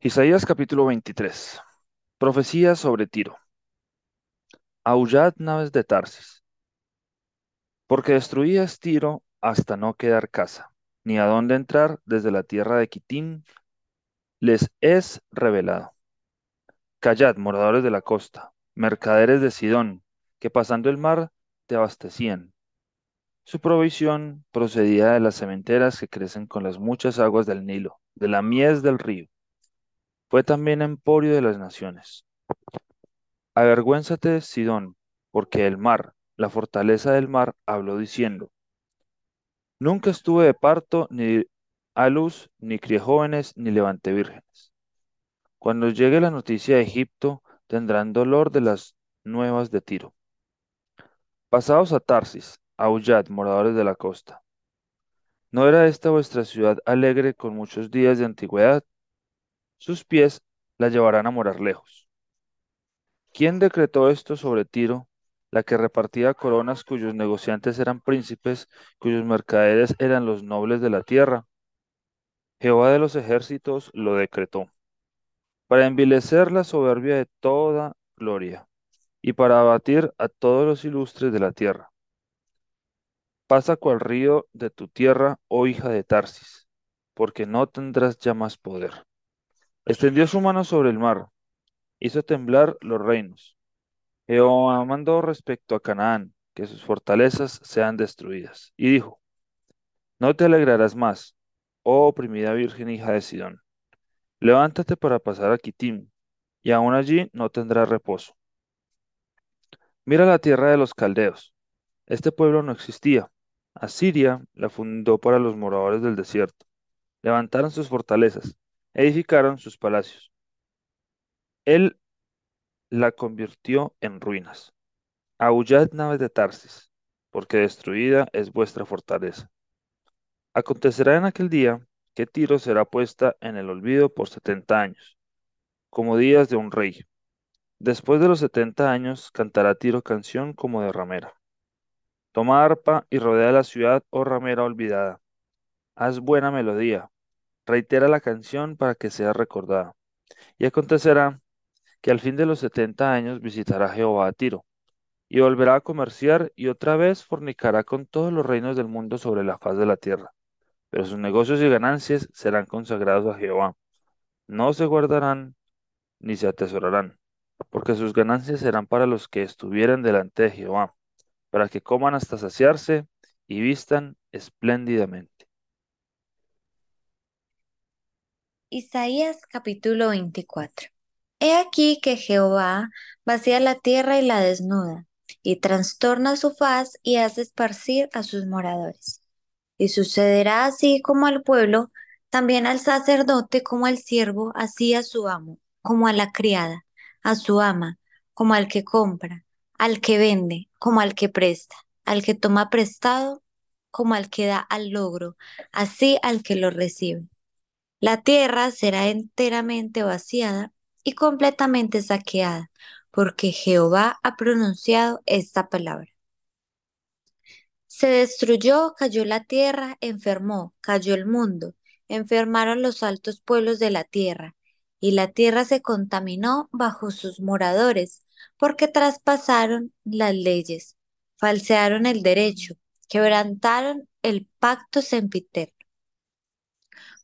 Isaías capítulo 23. Profecía sobre Tiro. Aullad naves de Tarsis, porque destruías Tiro hasta no quedar casa, ni a dónde entrar desde la tierra de Quitín les es revelado. Callad, moradores de la costa, mercaderes de Sidón, que pasando el mar te abastecían. Su provisión procedía de las cementeras que crecen con las muchas aguas del Nilo, de la mies del río. Fue también emporio de las naciones. Avergüénzate, Sidón, porque el mar, la fortaleza del mar, habló diciendo, Nunca estuve de parto, ni a luz, ni crié jóvenes, ni levanté vírgenes. Cuando llegue la noticia de Egipto, tendrán dolor de las nuevas de Tiro. Pasaos a Tarsis, aullad, moradores de la costa. ¿No era esta vuestra ciudad alegre con muchos días de antigüedad? Sus pies la llevarán a morar lejos. ¿Quién decretó esto sobre Tiro, la que repartía coronas cuyos negociantes eran príncipes, cuyos mercaderes eran los nobles de la tierra? Jehová de los ejércitos lo decretó, para envilecer la soberbia de toda gloria, y para abatir a todos los ilustres de la tierra. Pasa cual río de tu tierra, oh hija de Tarsis, porque no tendrás ya más poder. Extendió su mano sobre el mar, hizo temblar los reinos. Jehová mandó respecto a Canaán que sus fortalezas sean destruidas. Y dijo, No te alegrarás más, oh oprimida virgen hija de Sidón. Levántate para pasar a Kitim, y aún allí no tendrás reposo. Mira la tierra de los caldeos. Este pueblo no existía. Asiria la fundó para los moradores del desierto. Levantaron sus fortalezas, edificaron sus palacios. Él la convirtió en ruinas. Aullad naves de Tarsis, porque destruida es vuestra fortaleza. Acontecerá en aquel día que Tiro será puesta en el olvido por setenta años, como días de un rey. Después de los setenta años cantará Tiro canción como de ramera. Toma arpa y rodea la ciudad, oh ramera olvidada. Haz buena melodía, reitera la canción para que sea recordada. Y acontecerá que al fin de los setenta años visitará Jehová a Tiro, y volverá a comerciar y otra vez fornicará con todos los reinos del mundo sobre la faz de la tierra. Pero sus negocios y ganancias serán consagrados a Jehová. No se guardarán ni se atesorarán, porque sus ganancias serán para los que estuvieran delante de Jehová, para que coman hasta saciarse y vistan espléndidamente. Isaías capítulo 24. He aquí que Jehová vacía la tierra y la desnuda, y trastorna su faz y hace esparcir a sus moradores. Y sucederá así como al pueblo, también al sacerdote como al siervo, así a su amo, como a la criada, a su ama, como al que compra, al que vende, como al que presta, al que toma prestado, como al que da al logro, así al que lo recibe. La tierra será enteramente vaciada y completamente saqueada, porque Jehová ha pronunciado esta palabra. Se destruyó, cayó la tierra, enfermó, cayó el mundo, enfermaron los altos pueblos de la tierra, y la tierra se contaminó bajo sus moradores, porque traspasaron las leyes, falsearon el derecho, quebrantaron el pacto sempiterno.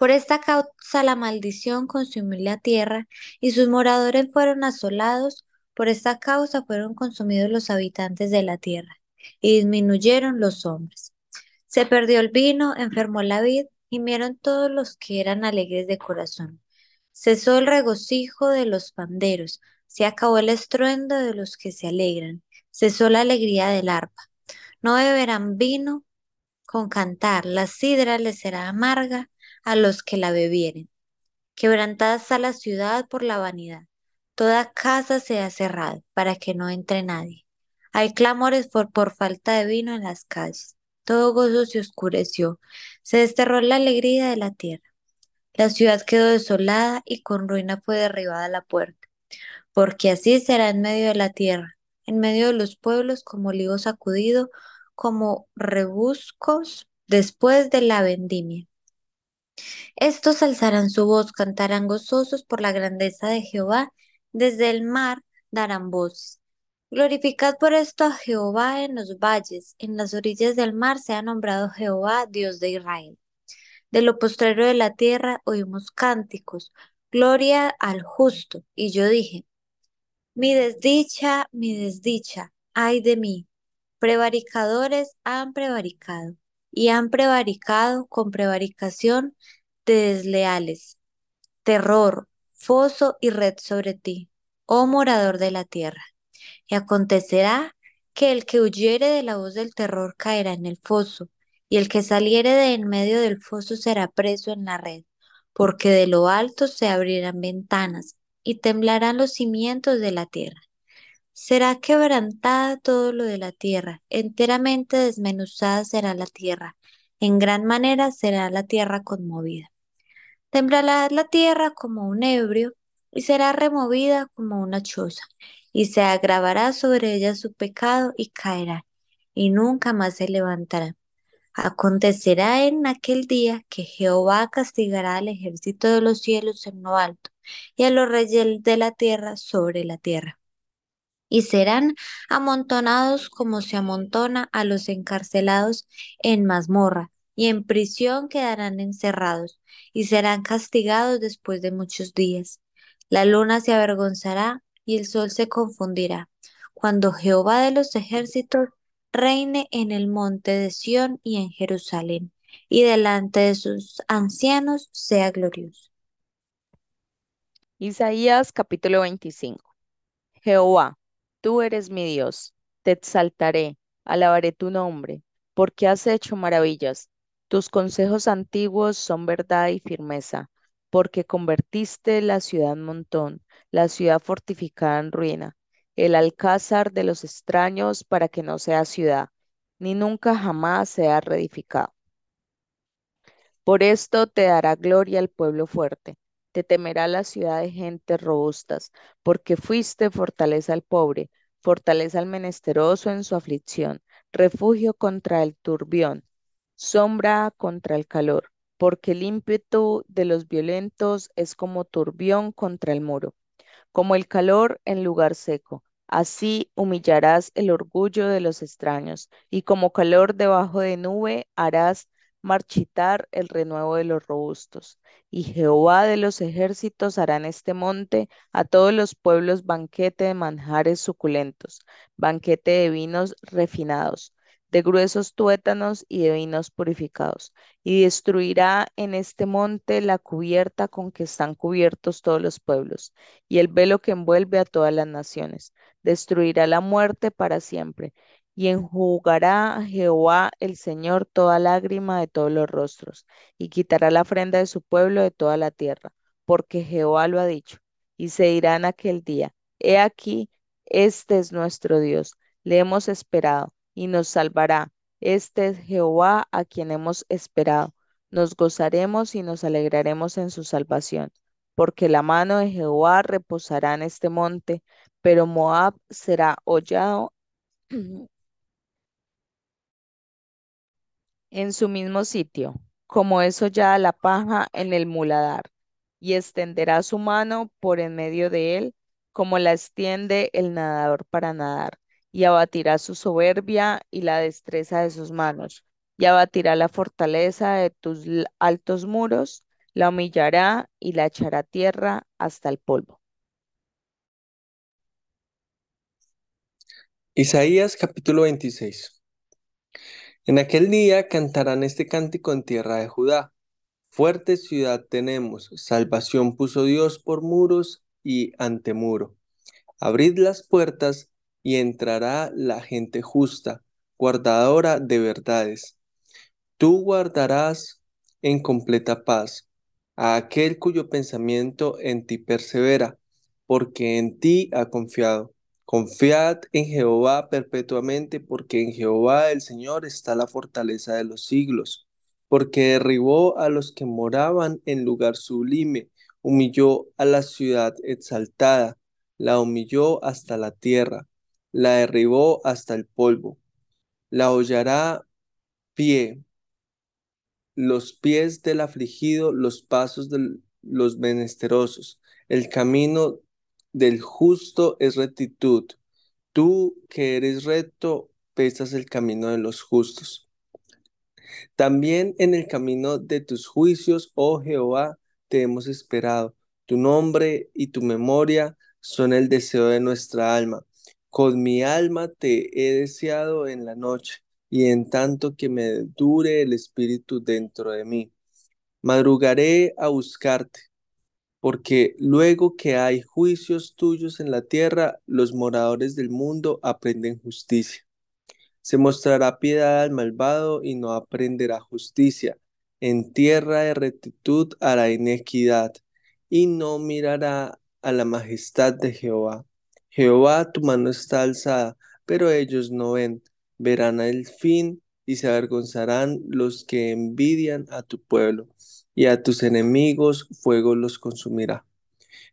Por esta causa la maldición consumió la tierra y sus moradores fueron asolados. Por esta causa fueron consumidos los habitantes de la tierra y disminuyeron los hombres. Se perdió el vino, enfermó la vid, gimieron todos los que eran alegres de corazón. Cesó el regocijo de los panderos, se acabó el estruendo de los que se alegran, cesó la alegría del arpa. No beberán vino con cantar, la sidra les será amarga a los que la bebieren. Quebrantada está la ciudad por la vanidad. Toda casa se ha cerrado para que no entre nadie. Hay clamores por, por falta de vino en las calles. Todo gozo se oscureció. Se desterró la alegría de la tierra. La ciudad quedó desolada y con ruina fue derribada la puerta. Porque así será en medio de la tierra, en medio de los pueblos, como olivo sacudido, como rebuscos después de la vendimia. Estos alzarán su voz, cantarán gozosos por la grandeza de Jehová, desde el mar darán voces. Glorificad por esto a Jehová en los valles, en las orillas del mar se ha nombrado Jehová, Dios de Israel. De lo postrero de la tierra oímos cánticos, gloria al justo. Y yo dije, mi desdicha, mi desdicha, ay de mí. Prevaricadores han prevaricado, y han prevaricado con prevaricación de desleales. Terror, foso y red sobre ti, oh morador de la tierra. Y acontecerá que el que huyere de la voz del terror caerá en el foso, y el que saliere de en medio del foso será preso en la red, porque de lo alto se abrirán ventanas y temblarán los cimientos de la tierra. Será quebrantada todo lo de la tierra, enteramente desmenuzada será la tierra, en gran manera será la tierra conmovida. Temblará la tierra como un ebrio, y será removida como una choza, y se agravará sobre ella su pecado y caerá, y nunca más se levantará. Acontecerá en aquel día que Jehová castigará al ejército de los cielos en lo alto, y a los reyes de la tierra sobre la tierra. Y serán amontonados como se amontona a los encarcelados en mazmorra, y en prisión quedarán encerrados, y serán castigados después de muchos días. La luna se avergonzará y el sol se confundirá, cuando Jehová de los ejércitos reine en el monte de Sión y en Jerusalén, y delante de sus ancianos sea glorioso. Isaías capítulo 25. Jehová, tú eres mi Dios, te exaltaré, alabaré tu nombre, porque has hecho maravillas. Tus consejos antiguos son verdad y firmeza, porque convertiste la ciudad en montón, la ciudad fortificada en ruina, el alcázar de los extraños para que no sea ciudad, ni nunca jamás sea reedificado. Por esto te dará gloria el pueblo fuerte, te temerá la ciudad de gentes robustas, porque fuiste fortaleza al pobre, fortaleza al menesteroso en su aflicción, refugio contra el turbión, sombra contra el calor, porque el ímpetu de los violentos es como turbión contra el muro, como el calor en lugar seco. Así humillarás el orgullo de los extraños, y como calor debajo de nube harás marchitar el renuevo de los robustos. Y Jehová de los ejércitos hará en este monte a todos los pueblos banquete de manjares suculentos, banquete de vinos refinados, de gruesos tuétanos y de vinos purificados. Y destruirá en este monte la cubierta con que están cubiertos todos los pueblos, y el velo que envuelve a todas las naciones. Destruirá la muerte para siempre y enjugará Jehová el Señor toda lágrima de todos los rostros, y quitará la ofrenda de su pueblo de toda la tierra, porque Jehová lo ha dicho. Y se dirá en aquel día, He aquí, este es nuestro Dios, le hemos esperado, y nos salvará. Este es Jehová a quien hemos esperado. Nos gozaremos y nos alegraremos en su salvación, porque la mano de Jehová reposará en este monte, pero Moab será hollado en su mismo sitio, como eso ya la paja en el muladar, y extenderá su mano por en medio de él, como la extiende el nadador para nadar, y abatirá su soberbia y la destreza de sus manos, y abatirá la fortaleza de tus altos muros, la humillará y la echará tierra hasta el polvo. Isaías capítulo 26. En aquel día cantarán este cántico en tierra de Judá. Fuerte ciudad tenemos, salvación puso Dios por muros y antemuro. Abrid las puertas y entrará la gente justa, guardadora de verdades. Tú guardarás en completa paz a aquel cuyo pensamiento en ti persevera, porque en ti ha confiado. Confiad en Jehová perpetuamente, porque en Jehová el Señor está la fortaleza de los siglos, porque derribó a los que moraban en lugar sublime, humilló a la ciudad exaltada, la humilló hasta la tierra, la derribó hasta el polvo, la hollará pie los pies del afligido, los pasos de los menesterosos. El camino del justo es rectitud. Tú que eres recto, pesas el camino de los justos. También en el camino de tus juicios, oh Jehová, te hemos esperado. Tu nombre y tu memoria son el deseo de nuestra alma. Con mi alma te he deseado en la noche y en tanto que me dure el espíritu dentro de mí. Madrugaré a buscarte, porque luego que hay juicios tuyos en la tierra, los moradores del mundo aprenden justicia. Se mostrará piedad al malvado y no aprenderá justicia. En tierra de rectitud hará inequidad y no mirará a la majestad de Jehová. Jehová, tu mano está alzada, pero ellos no ven. Verán el fin y se avergonzarán los que envidian a tu pueblo, y a tus enemigos fuego los consumirá.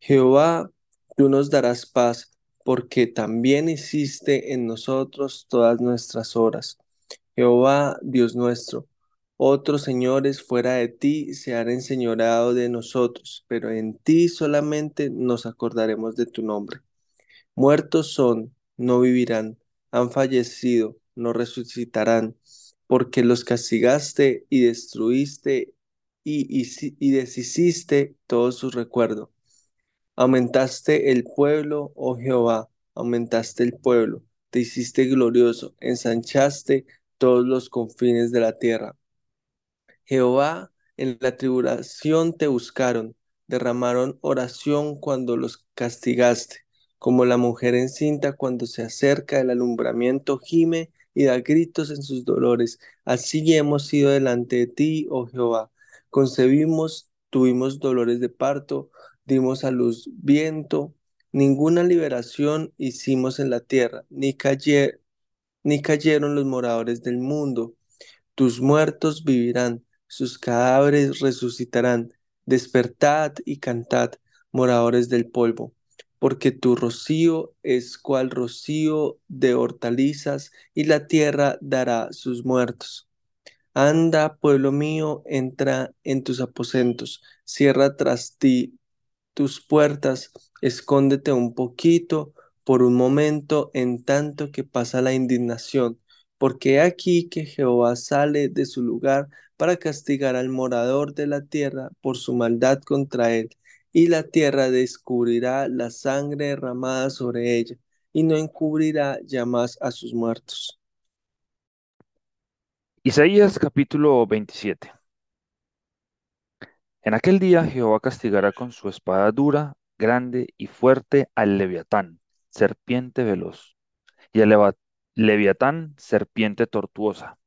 Jehová, tú nos darás paz, porque también hiciste en nosotros todas nuestras horas. Jehová, Dios nuestro, otros señores fuera de ti se han enseñoreado de nosotros, pero en ti solamente nos acordaremos de tu nombre. Muertos son, no vivirán, han fallecido, no resucitarán, porque los castigaste y destruiste y, y, y deshiciste todo su recuerdo. Aumentaste el pueblo, oh Jehová, aumentaste el pueblo, te hiciste glorioso, ensanchaste todos los confines de la tierra. Jehová, en la tribulación te buscaron, derramaron oración cuando los castigaste, como la mujer encinta cuando se acerca el alumbramiento gime y da gritos en sus dolores. Así hemos sido delante de ti, oh Jehová. Concebimos, tuvimos dolores de parto, dimos a luz viento, ninguna liberación hicimos en la tierra, ni, cayeron los moradores del mundo. Tus muertos vivirán, sus cadáveres resucitarán. Despertad y cantad, moradores del polvo, porque tu rocío es cual rocío de hortalizas, y la tierra dará sus muertos. Anda, pueblo mío, entra en tus aposentos, cierra tras ti tus puertas, escóndete un poquito por un momento en tanto que pasa la indignación, porque aquí que Jehová sale de su lugar para castigar al morador de la tierra por su maldad contra él, y la tierra descubrirá la sangre derramada sobre ella, y no encubrirá ya más a sus muertos. Isaías capítulo 27. En aquel día Jehová castigará con su espada dura, grande y fuerte al leviatán, serpiente veloz, y al leviatán, serpiente tortuosa,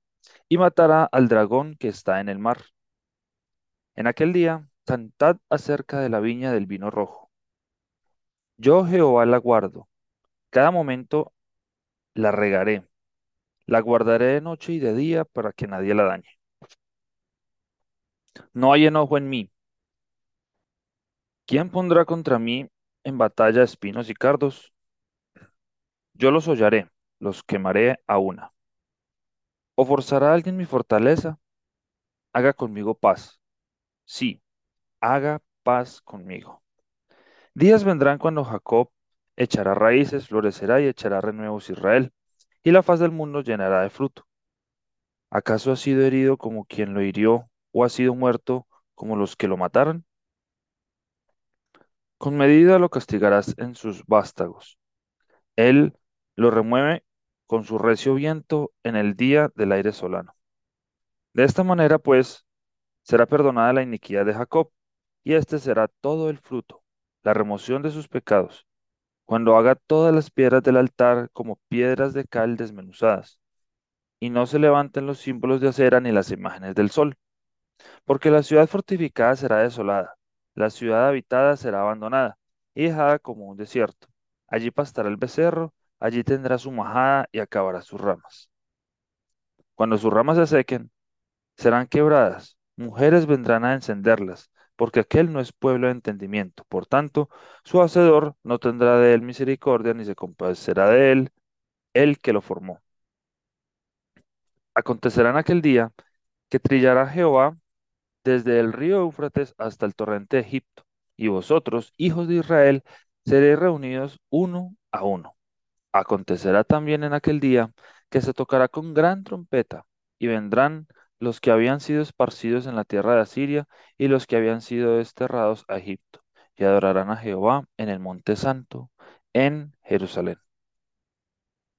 y matará al dragón que está en el mar. En aquel día, cantad acerca de la viña del vino rojo. Yo Jehová la guardo, cada momento la regaré, la guardaré de noche y de día para que nadie la dañe. No hay enojo en mí. ¿Quién pondrá contra mí en batalla espinos y cardos? Yo los hollaré, los quemaré a una. ¿O forzará alguien mi fortaleza? Haga conmigo paz. Sí, haga paz conmigo. Días vendrán cuando Jacob echará raíces, florecerá y echará renuevos Israel, y la faz del mundo llenará de fruto. ¿Acaso ha sido herido como quien lo hirió, o ha sido muerto como los que lo mataron? Con medida lo castigarás en sus vástagos. Él lo remueve con su recio viento en el día del aire solano. De esta manera, pues, será perdonada la iniquidad de Jacob, y este será todo el fruto, la remoción de sus pecados, cuando haga todas las piedras del altar como piedras de cal desmenuzadas, y no se levanten los símbolos de acera ni las imágenes del sol, porque la ciudad fortificada será desolada, la ciudad habitada será abandonada y dejada como un desierto. Allí pastará el becerro, allí tendrá su majada y acabará sus ramas. Cuando sus ramas se sequen, serán quebradas, mujeres vendrán a encenderlas, porque aquel no es pueblo de entendimiento. Por tanto, su hacedor no tendrá de él misericordia, ni se compadecerá de él el que lo formó. Acontecerá en aquel día que trillará Jehová desde el río Éufrates hasta el torrente de Egipto, y vosotros, hijos de Israel, seréis reunidos uno a uno. Acontecerá también en aquel día que se tocará con gran trompeta, y vendrán los que habían sido esparcidos en la tierra de Asiria y los que habían sido desterrados a Egipto, y adorarán a Jehová en el monte santo, en Jerusalén.